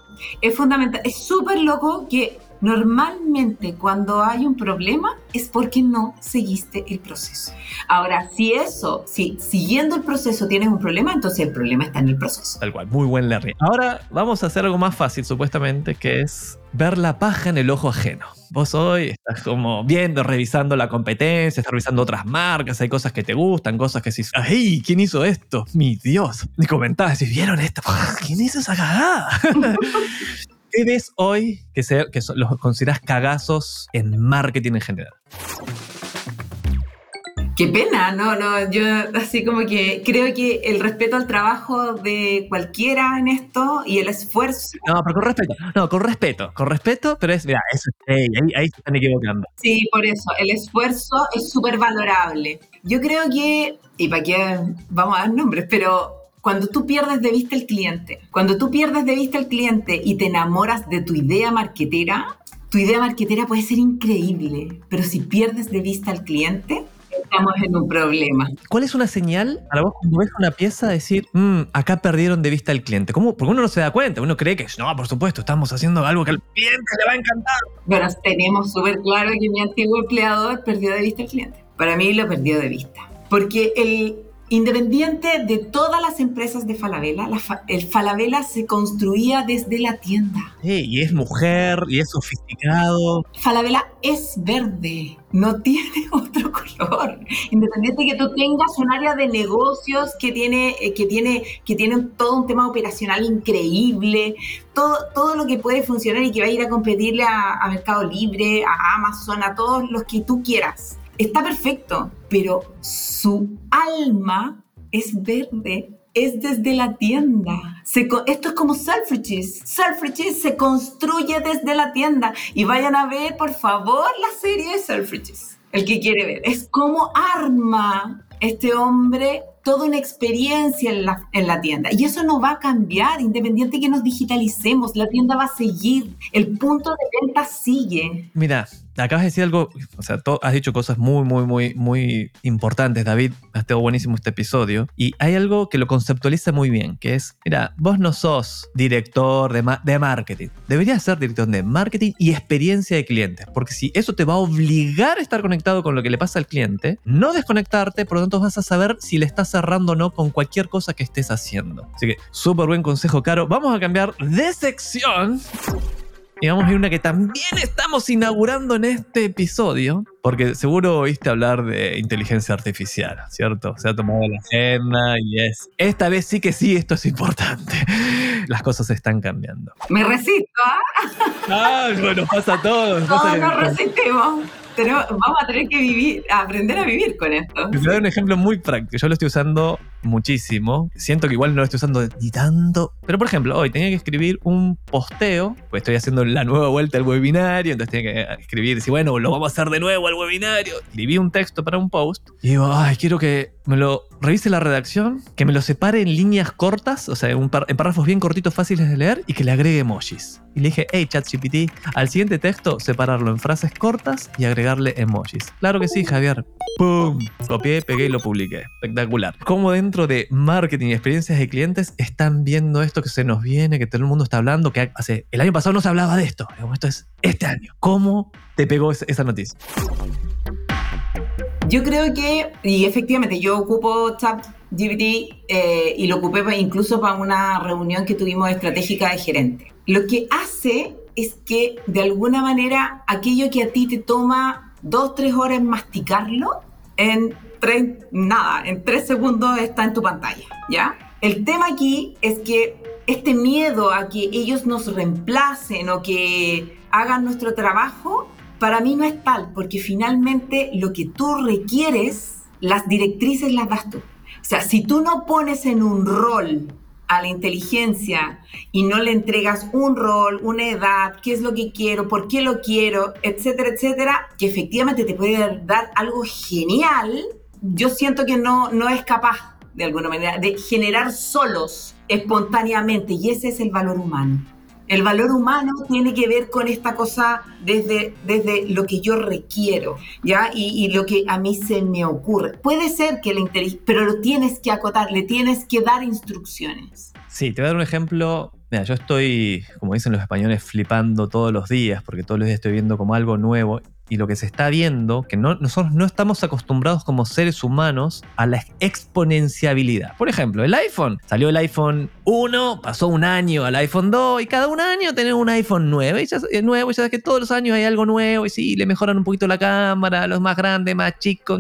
Es fundamental. Es súper loco que normalmente cuando hay un problema es porque no seguiste el proceso. Ahora, si eso, si siguiendo el proceso tienes un problema, entonces el problema está en el proceso. Tal cual, muy buen Larry. Ahora vamos a hacer algo más fácil, supuestamente, que es ver la paja en el ojo ajeno. Vos hoy estás como viendo, revisando la competencia, estás revisando otras marcas, hay cosas que te gustan, cosas que decís, ¡ay! ¿Quién hizo esto? Mi Dios. Y comentás, si vieron esto, (laughs) ¿quién hizo esa cagada? (laughs) ¿Qué ves hoy que, se, que los consideras cagazos en marketing en general? Qué pena, no, no, yo así como que creo que el respeto al trabajo de cualquiera en esto y el esfuerzo. No, pero con respeto, no, con respeto, con respeto, pero es, mira, eso, hey, ahí, ahí se están equivocando. Sí, por eso, el esfuerzo es súper valorable. Yo creo que, y para qué vamos a dar nombres, pero cuando tú pierdes de vista el cliente, cuando tú pierdes de vista el cliente y te enamoras de tu idea marquetera, tu idea marquetera puede ser increíble, pero si pierdes de vista al cliente, estamos en un problema. ¿Cuál es una señal para vos cuando ves una pieza decir, mmm, acá perdieron de vista al cliente? ¿Cómo? Porque uno no se da cuenta, uno cree que, no, por supuesto, estamos haciendo algo que al cliente le va a encantar. Bueno, tenemos súper claro que mi antiguo empleador perdió de vista al cliente. Para mí lo perdió de vista. Porque el, Independiente de todas las empresas de Falabella, fa el Falabella se construía desde la tienda. Sí, y es mujer, y es sofisticado. Falabella es verde, no tiene (laughs) otro color. Independiente de que tú tengas un área de negocios que tiene, eh, que tiene, que tiene todo un tema operacional increíble, todo, todo lo que puede funcionar y que va a ir a competirle a, a Mercado Libre, a Amazon, a todos los que tú quieras está perfecto, pero su alma es verde, es desde la tienda. Se, esto es como Selfridges. Selfridges se construye desde la tienda. Y vayan a ver, por favor, la serie de Selfridges. El que quiere ver. Es como arma este hombre toda una experiencia en la, en la tienda. Y eso no va a cambiar, independiente que nos digitalicemos, la tienda va a seguir, el punto de venta sigue. Mira, acabas de decir algo, o sea, has dicho cosas muy, muy, muy, muy importantes, David. Ha estado buenísimo este episodio. Y hay algo que lo conceptualiza muy bien, que es, mira, vos no sos director de, de marketing. Deberías ser director de marketing y experiencia de clientes. Porque si eso te va a obligar a estar conectado con lo que le pasa al cliente, no desconectarte, por lo vas a saber si le estás cerrando o no con cualquier cosa que estés haciendo. Así que, súper buen consejo, Caro. Vamos a cambiar de sección y vamos a ir a una que también estamos inaugurando en este episodio, porque seguro oíste hablar de inteligencia artificial, ¿cierto? Se ha tomado la agenda y es. Esta vez sí que sí, esto es importante. Las cosas están cambiando. Me resisto, ¿ah? Ah, bueno, pasa a todos. Todos nos resistimos vamos a tener que vivir, aprender a vivir con esto. Te voy a dar un ejemplo muy práctico. Yo lo estoy usando muchísimo. Siento que igual no lo estoy usando ni tanto. Pero por ejemplo, hoy tenía que escribir un posteo, pues estoy haciendo la nueva vuelta al webinario, entonces tenía que escribir, si bueno, lo vamos a hacer de nuevo al webinario. Escribí un texto para un post y digo, ay, quiero que me lo revise la redacción, que me lo separe en líneas cortas, o sea, en, párrafos bien cortitos, fáciles de leer y que le agregue emojis. Y le dije, hey ChatGPT, al siguiente texto separarlo en frases cortas y agregarle emojis. Claro que sí, Javier. ¡Pum! Copié, pegué y lo publiqué. Espectacular. Como dentro de marketing y experiencias de clientes están viendo esto que se nos viene, que todo el mundo está hablando, que hace el año pasado no se hablaba de esto. Esto es este año. ¿Cómo te pegó esa noticia? Yo creo que, y efectivamente, yo ocupo ChatGPT eh, y lo ocupé incluso para una reunión que tuvimos estratégica de gerente. Lo que hace es que, de alguna manera, aquello que a ti te toma dos, tres horas masticarlo, en tres, nada, en tres segundos está en tu pantalla, ¿ya? El tema aquí es que este miedo a que ellos nos reemplacen o que hagan nuestro trabajo para mí no es tal, porque finalmente lo que tú requieres, las directrices las das tú. O sea, si tú no pones en un rol a la inteligencia y no le entregas un rol, una edad, qué es lo que quiero, por qué lo quiero, etcétera, etcétera, que efectivamente te puede dar algo genial, yo siento que no, no es capaz de alguna manera de generar solos espontáneamente y ese es el valor humano. El valor humano tiene que ver con esta cosa desde, desde lo que yo requiero, ¿ya? Y, lo que a mí se me ocurre. Puede ser que le interese, pero lo tienes que acotar, le tienes que dar instrucciones. Sí, te voy a dar un ejemplo. Mira, yo estoy, como dicen los españoles, flipando todos los días, porque todos los días estoy viendo como algo nuevo y lo que se está viendo, que no, nosotros no estamos acostumbrados como seres humanos a la exponenciabilidad. Por ejemplo, el iPhone, salió el iPhone 1, pasó un año al iPhone 2 y cada un año tenemos un iPhone 9, y ya, eh, nuevo, y ya sabes que todos los años hay algo nuevo y sí, le mejoran un poquito la cámara, los más grandes, más chicos,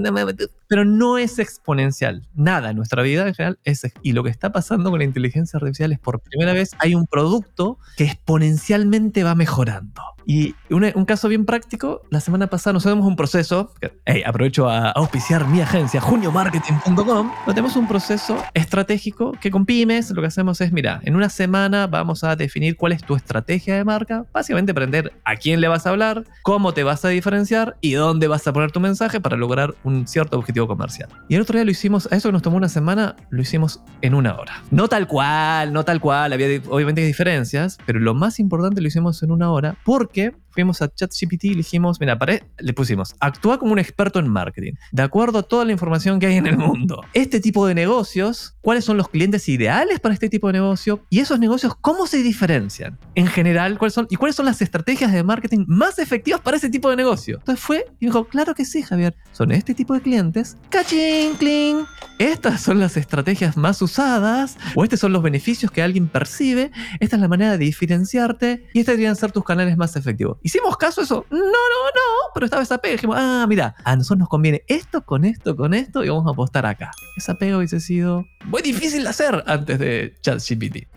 pero no es exponencial. Nada en nuestra vida en general es. Y lo que está pasando con la inteligencia artificial es por primera vez hay un producto que exponencialmente va mejorando. Y un, un caso bien práctico, la semana pasada nos tenemos un proceso, hey, aprovecho a auspiciar mi agencia, juniomarketing.com, donde tenemos un proceso estratégico que con pymes lo que hacemos es, mira, en una semana vamos a definir cuál es tu estrategia de marca, básicamente aprender a quién le vas a hablar, cómo te vas a diferenciar y dónde vas a poner tu mensaje para lograr un cierto objetivo comercial. Y el otro día lo hicimos, a eso que nos tomó una semana, lo hicimos en una hora. No tal cual, no tal cual, había obviamente diferencias, pero lo más importante lo hicimos en una hora porque fuimos a ChatGPT y le dijimos, mira, le pusimos, actúa como un experto en marketing, de acuerdo a toda la información que hay en el mundo. Este tipo de negocios, ¿cuáles son los clientes ideales para este tipo de negocio? Y esos negocios, ¿cómo se diferencian? En general, ¿cuáles son, ¿y cuáles son las estrategias de marketing más efectivas para ese tipo de negocio? Entonces fue y dijo, claro que sí, Javier, son este tipo de clientes. ¡Cachín, cling! Estas son las estrategias más usadas, o estos son los beneficios que alguien percibe, esta es la manera de diferenciarte, y estos deberían ser tus canales más efectivos. ¿Hicimos caso a eso? No, no, no, pero estaba esa pega. Dijimos, ah, mira, a nosotros nos conviene esto con esto, con esto, y vamos a apostar acá. Esa pega hubiese sido muy difícil de hacer antes de ChatGPT.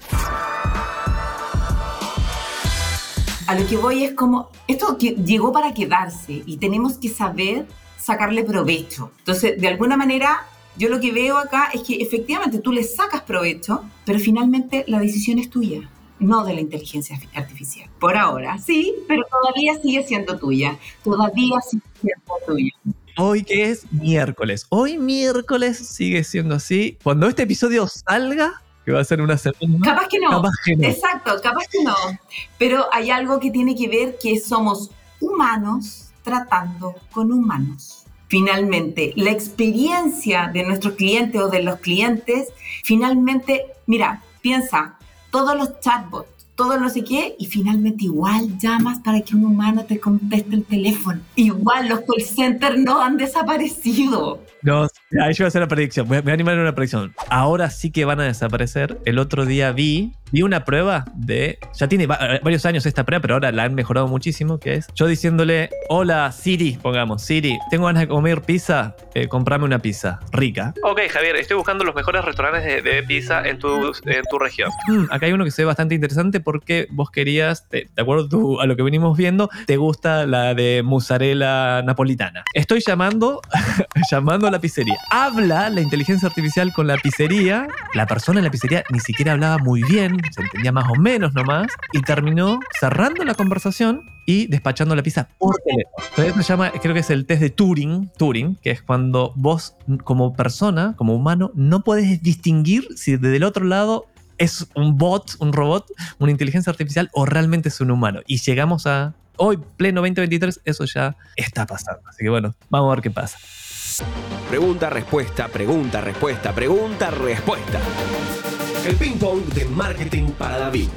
A lo que voy es como, esto llegó para quedarse y tenemos que saber sacarle provecho. Entonces, de alguna manera, yo lo que veo acá es que efectivamente tú le sacas provecho, pero finalmente la decisión es tuya no de la inteligencia artificial. Por ahora, sí, pero todavía sigue siendo tuya. Todavía sigue siendo tuya. Hoy que es miércoles. Hoy miércoles sigue siendo así. Cuando este episodio salga, que va a ser una semana. Capaz que no. Capaz que no. Exacto, capaz que no. Pero hay algo que tiene que ver que somos humanos tratando con humanos. Finalmente, la experiencia de nuestros clientes o de los clientes, finalmente, mira, piensa, todos los chatbots, todo no sé qué, y finalmente igual llamas para que un humano te conteste el teléfono. Igual los call centers no han desaparecido. No, ahí yo voy a hacer la predicción. Voy a, a animar una predicción. Ahora sí que van a desaparecer. El otro día vi, vi una prueba de. Ya tiene va- varios años esta prueba, pero ahora la han mejorado muchísimo. Que es yo diciéndole: Hola Siri, pongamos, Siri, tengo ganas de comer pizza, eh, comprame una pizza rica. Ok, Javier, estoy buscando los mejores restaurantes de, de pizza en tu, en tu región. Hmm, acá hay uno que se ve bastante interesante porque vos querías, te- de acuerdo tú- a lo que venimos viendo, te gusta la de mozzarella napolitana. Estoy llamando (laughs) llamando a la pizzería. Habla la inteligencia artificial con la pizzería. La persona en la pizzería ni siquiera hablaba muy bien, se entendía más o menos nomás, y terminó cerrando la conversación y despachando la pizza por teléfono. Entonces se creo que es el test de Turing, Turing, que es cuando vos como persona, como humano, no puedes distinguir si desde el otro lado es un bot, un robot, una inteligencia artificial o realmente es un humano. Y llegamos a hoy, pleno 2023, eso ya está pasando. Así que bueno, vamos a ver qué pasa. Pregunta, respuesta, pregunta, respuesta, pregunta, respuesta. El ping pong de marketing para David.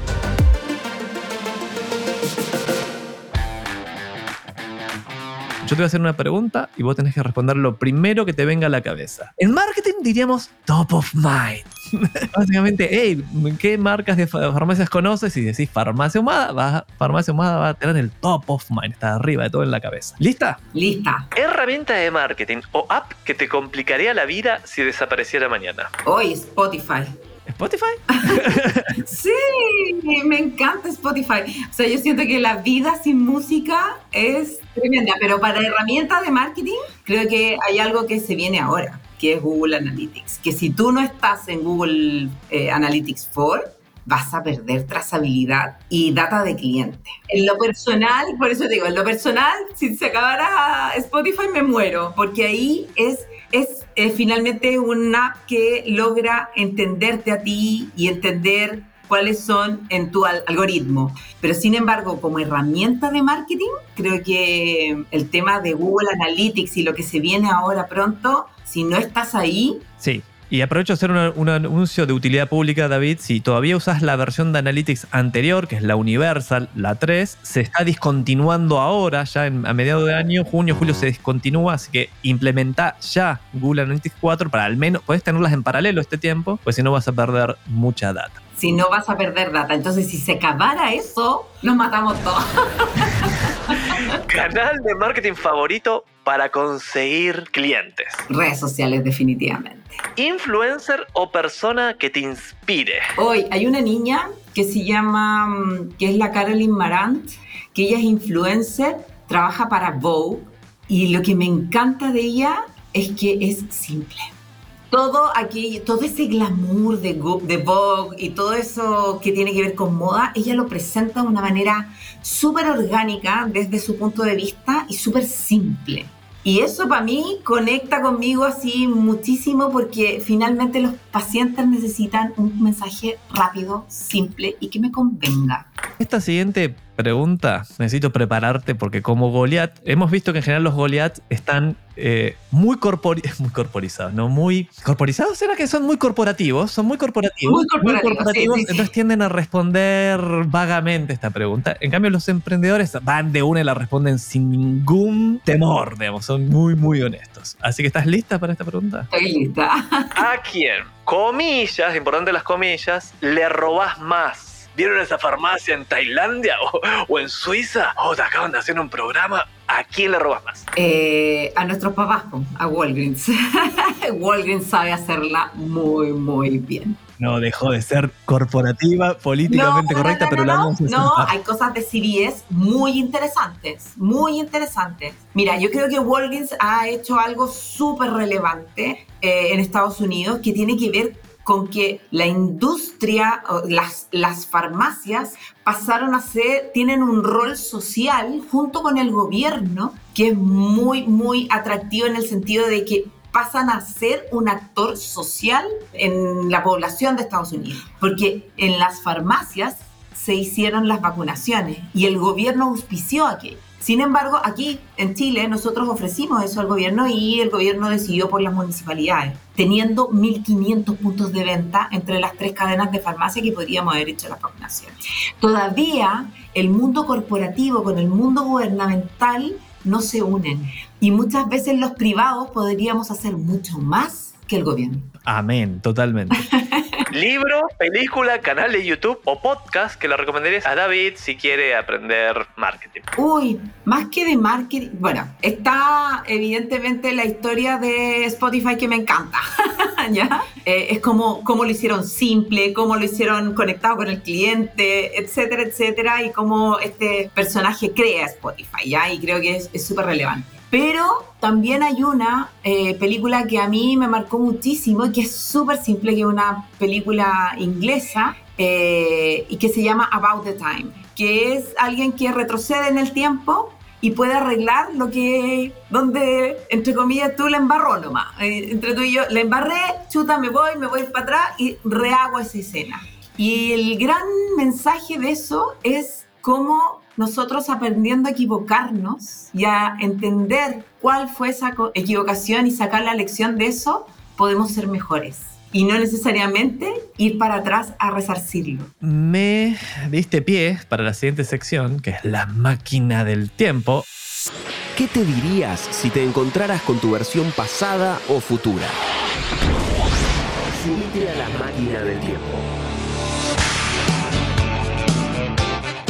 Yo te voy a hacer una pregunta y vos tenés que responder lo primero que te venga a la cabeza. En marketing diríamos top of mind. (laughs) Básicamente, hey, ¿qué marcas de fa- farmacias conoces? Y decís farmacia humada, va, farmacia humada va a tener el top of mind, está arriba de todo en la cabeza. ¿Lista? Lista. Herramienta de marketing o app que te complicaría la vida si desapareciera mañana. Hoy Spotify. ¿Spotify? (laughs) Sí, me encanta Spotify. O sea, yo siento que la vida sin música es tremenda, pero para herramientas de marketing creo que hay algo que se viene ahora, que es Google Analytics. Que si tú no estás en Google eh, Analytics 4, vas a perder trazabilidad y data de cliente. En lo personal, por eso digo, en lo personal, si se acabara Spotify me muero, porque ahí es, es eh, finalmente una app que logra entenderte a ti y entender cuáles son en tu al- algoritmo. Pero sin embargo, como herramienta de marketing, creo que el tema de Google Analytics y lo que se viene ahora pronto, si no estás ahí, Sí. Y aprovecho a hacer una- un anuncio de utilidad pública, David. Si todavía usas la versión de Analytics anterior, que es la Universal, la 3, se está discontinuando ahora, ya en- a mediados de año, junio, julio se discontinúa, así que implementa ya Google Analytics 4 para al menos, puedes tenerlas en paralelo este tiempo, pues si no vas a perder mucha data. si no vas a perder data. Entonces, si se acabara eso, nos matamos todos. (laughs) Canal de marketing favorito para conseguir clientes. Redes sociales, definitivamente. Influencer o persona que te inspire. Hoy hay una niña que se llama, mm, que es la Caroline Marant, que ella es influencer, trabaja para Vogue y lo que me encanta de ella es que es simple. Todo aquí, todo ese glamour de, de Vogue y todo eso que tiene que ver con moda, ella lo presenta de una manera súper orgánica desde su punto de vista y súper simple. Y eso para mí conecta conmigo así muchísimo porque finalmente los pacientes necesitan un mensaje rápido, simple y que me convenga. Esta siguiente pregunta, necesito prepararte porque como Goliath, hemos visto que en general los Goliath están eh, muy, corpori (laughs) muy corporizados, ¿no? Muy corporizados, ¿será que son muy corporativos? Son muy corporativos. Muy corporativos, sí, sí, sí. entonces tienden a responder vagamente esta pregunta. En cambio, los emprendedores van de una y la responden sin ningún temor, digamos, son muy, muy honestos. Así que, ¿estás lista para esta pregunta? Estoy lista. (laughs) ¿A quién? Comillas, importante las comillas, le robás más. ¿Vieron esa farmacia en Tailandia o, o en Suiza? ¿O te acaban de hacer un programa? ¿A quién le robas más? Eh, a nuestros papás, a Walgreens. (laughs) Walgreens sabe hacerla muy, muy bien. No dejó de ser corporativa, políticamente No, correcta, no, pero no, la no, no, hay cosas de CVS muy interesantes, muy interesantes. Mira, yo creo que Walgreens ha hecho algo súper relevante eh, en Estados Unidos que tiene que ver con que la industria, las, farmacias pasaron a ser, tienen un rol social junto con el gobierno que es muy, muy atractivo en el sentido de que pasan a ser un actor social en la población de Estados Unidos. Porque en las farmacias se hicieron las vacunaciones y el gobierno auspició aquello. Sin embargo, aquí en Chile nosotros ofrecimos eso al gobierno y el gobierno decidió por las municipalidades, teniendo 1.500 puntos de venta entre las tres cadenas de farmacia que podríamos haber hecho la vacunación. Todavía el mundo corporativo con el mundo gubernamental no se unen y muchas veces los privados podríamos hacer mucho más que el gobierno. Amén, totalmente. Libro, película, canal de YouTube o podcast que lo recomendarías a David si quiere aprender marketing. Uy, más que de marketing, bueno, está evidentemente la historia de Spotify que me encanta. (laughs) Eh, es como cómo lo hicieron simple, cómo lo hicieron conectado con el cliente, etcétera, etcétera, y cómo este personaje crea Spotify, ¿ya? Y creo que es súper relevante. Pero también hay una eh, película que a mí me marcó muchísimo y que es súper simple, que es una película inglesa eh, y que se llama About the Time, que es alguien que retrocede en el tiempo y puede arreglar lo que, donde, entre comillas, tú la embarró nomás. Eh, entre tú y yo, la embarré, chuta, me voy, me voy para atrás y rehago esa escena. Y el gran mensaje de eso es cómo nosotros aprendiendo a equivocarnos y a entender cuál fue esa equivocación y sacar la lección de eso, podemos ser mejores. Y no necesariamente ir para atrás a resarcirlo. Me diste pie para la siguiente sección, que es la máquina del tiempo. ¿Qué te dirías si te encontraras con tu versión pasada o futura? Subite a la máquina del tiempo.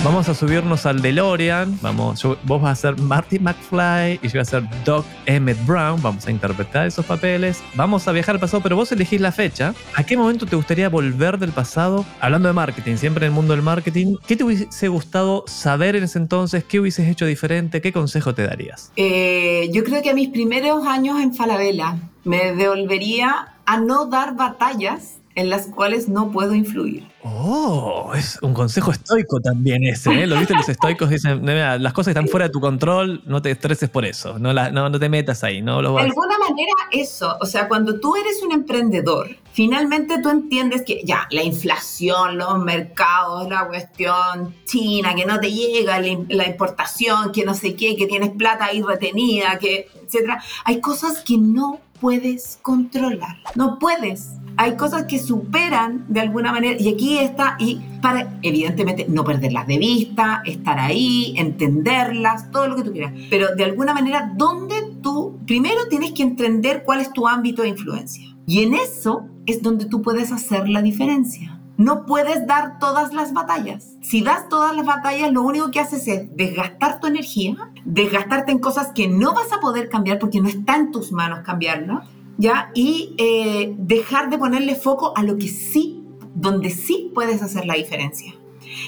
Vamos a subirnos al DeLorean. Vamos, vos vas a ser Marty McFly y yo voy a ser Doc Emmett Brown. Vamos a interpretar esos papeles. Vamos a viajar al pasado, pero vos elegís la fecha. ¿A qué momento te gustaría volver del pasado? Hablando de marketing, siempre en el mundo del marketing. ¿Qué te hubiese gustado saber en ese entonces? ¿Qué hubieses hecho diferente? ¿Qué consejo te darías? Eh, yo creo que a mis primeros años en Falabella me devolvería a no dar batallas en las cuales no puedo influir. Oh, es un consejo estoico también ese, ¿eh? Lo viste, los estoicos dicen, las cosas están fuera de tu control, no te estreses por eso, no, no, te metas ahí, no De alguna manera eso, o sea, cuando tú eres un emprendedor, finalmente tú entiendes que ya, la inflación, los mercados, la cuestión china, que no te llega, la importación, que no sé qué, que tienes plata ahí retenida, que, etcétera, hay cosas que no puedes controlar, no puedes hay cosas que superan de alguna manera, y aquí está, y para evidentemente no perderlas de vista, estar ahí, entenderlas, todo lo que tú quieras, pero de alguna manera, ¿dónde tú primero tienes que entender cuál es tu ámbito de influencia? Y en eso es donde tú puedes hacer la diferencia. No puedes dar todas las batallas. Si das todas las batallas, lo único que haces es desgastar tu energía, desgastarte en cosas que no vas a poder cambiar porque no está en tus manos cambiarlas ¿ya? Y eh, dejar de ponerle foco a lo que sí, donde sí puedes hacer la diferencia.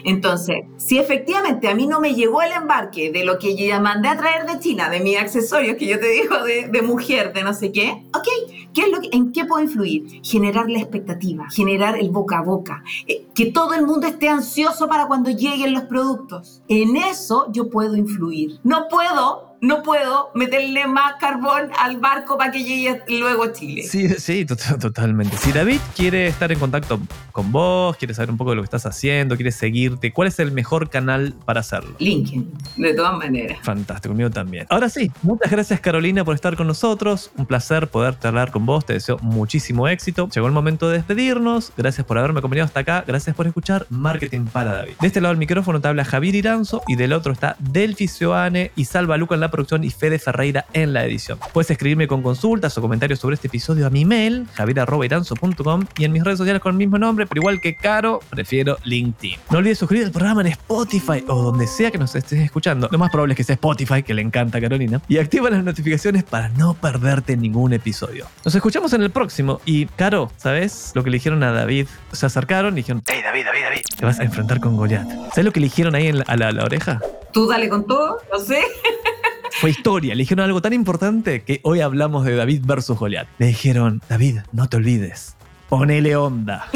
Entonces, si efectivamente a mí no me llegó el embarque de lo que yo ya mandé a traer de China, de mis accesorios que yo te digo de, mujer, de no sé qué, ok, ¿qué es lo ¿en qué puedo influir? Generar la expectativa, generar el boca a boca, eh, que todo el mundo esté ansioso para cuando lleguen los productos. En eso yo puedo influir. No puedo no puedo meterle más carbón al barco para que llegue luego a Chile. Sí, sí, totalmente. Si David quiere estar en contacto con vos, quiere saber un poco de lo que estás haciendo, quiere seguirte, ¿cuál es el mejor canal para hacerlo? LinkedIn, de todas maneras. Fantástico, mío también. Ahora sí, muchas gracias Carolina por estar con nosotros. Un placer poder hablar con vos. Te deseo muchísimo éxito. Llegó el momento de despedirnos. Gracias por haberme acompañado hasta acá. Gracias por escuchar Marketing para David. De este lado del micrófono te habla Javier Iranzo y del otro está Delphi Sioane y Salva Luca en la producción y Fede Ferreira en la edición. Puedes escribirme con consultas o comentarios sobre este episodio a mi mail, javier.iranzo.com y en mis redes sociales con el mismo nombre, pero igual que Caro, prefiero LinkedIn. No olvides suscribirte al programa en Spotify o donde sea que nos estés escuchando. Lo más probable es que sea Spotify, que le encanta a Carolina. Y activa las notificaciones para no perderte ningún episodio. Nos escuchamos en el próximo. Y, Caro, ¿sabes lo que le dijeron a David? Se acercaron y dijeron, hey David, David, David, te vas a enfrentar con Goliath. ¿Sabes lo que le dijeron ahí a la, la oreja? Tú dale con todo, no sé. (laughs) Fue historia. Le dijeron algo tan importante que hoy hablamos de David versus Goliat. Le dijeron, David, no te olvides. ponele onda.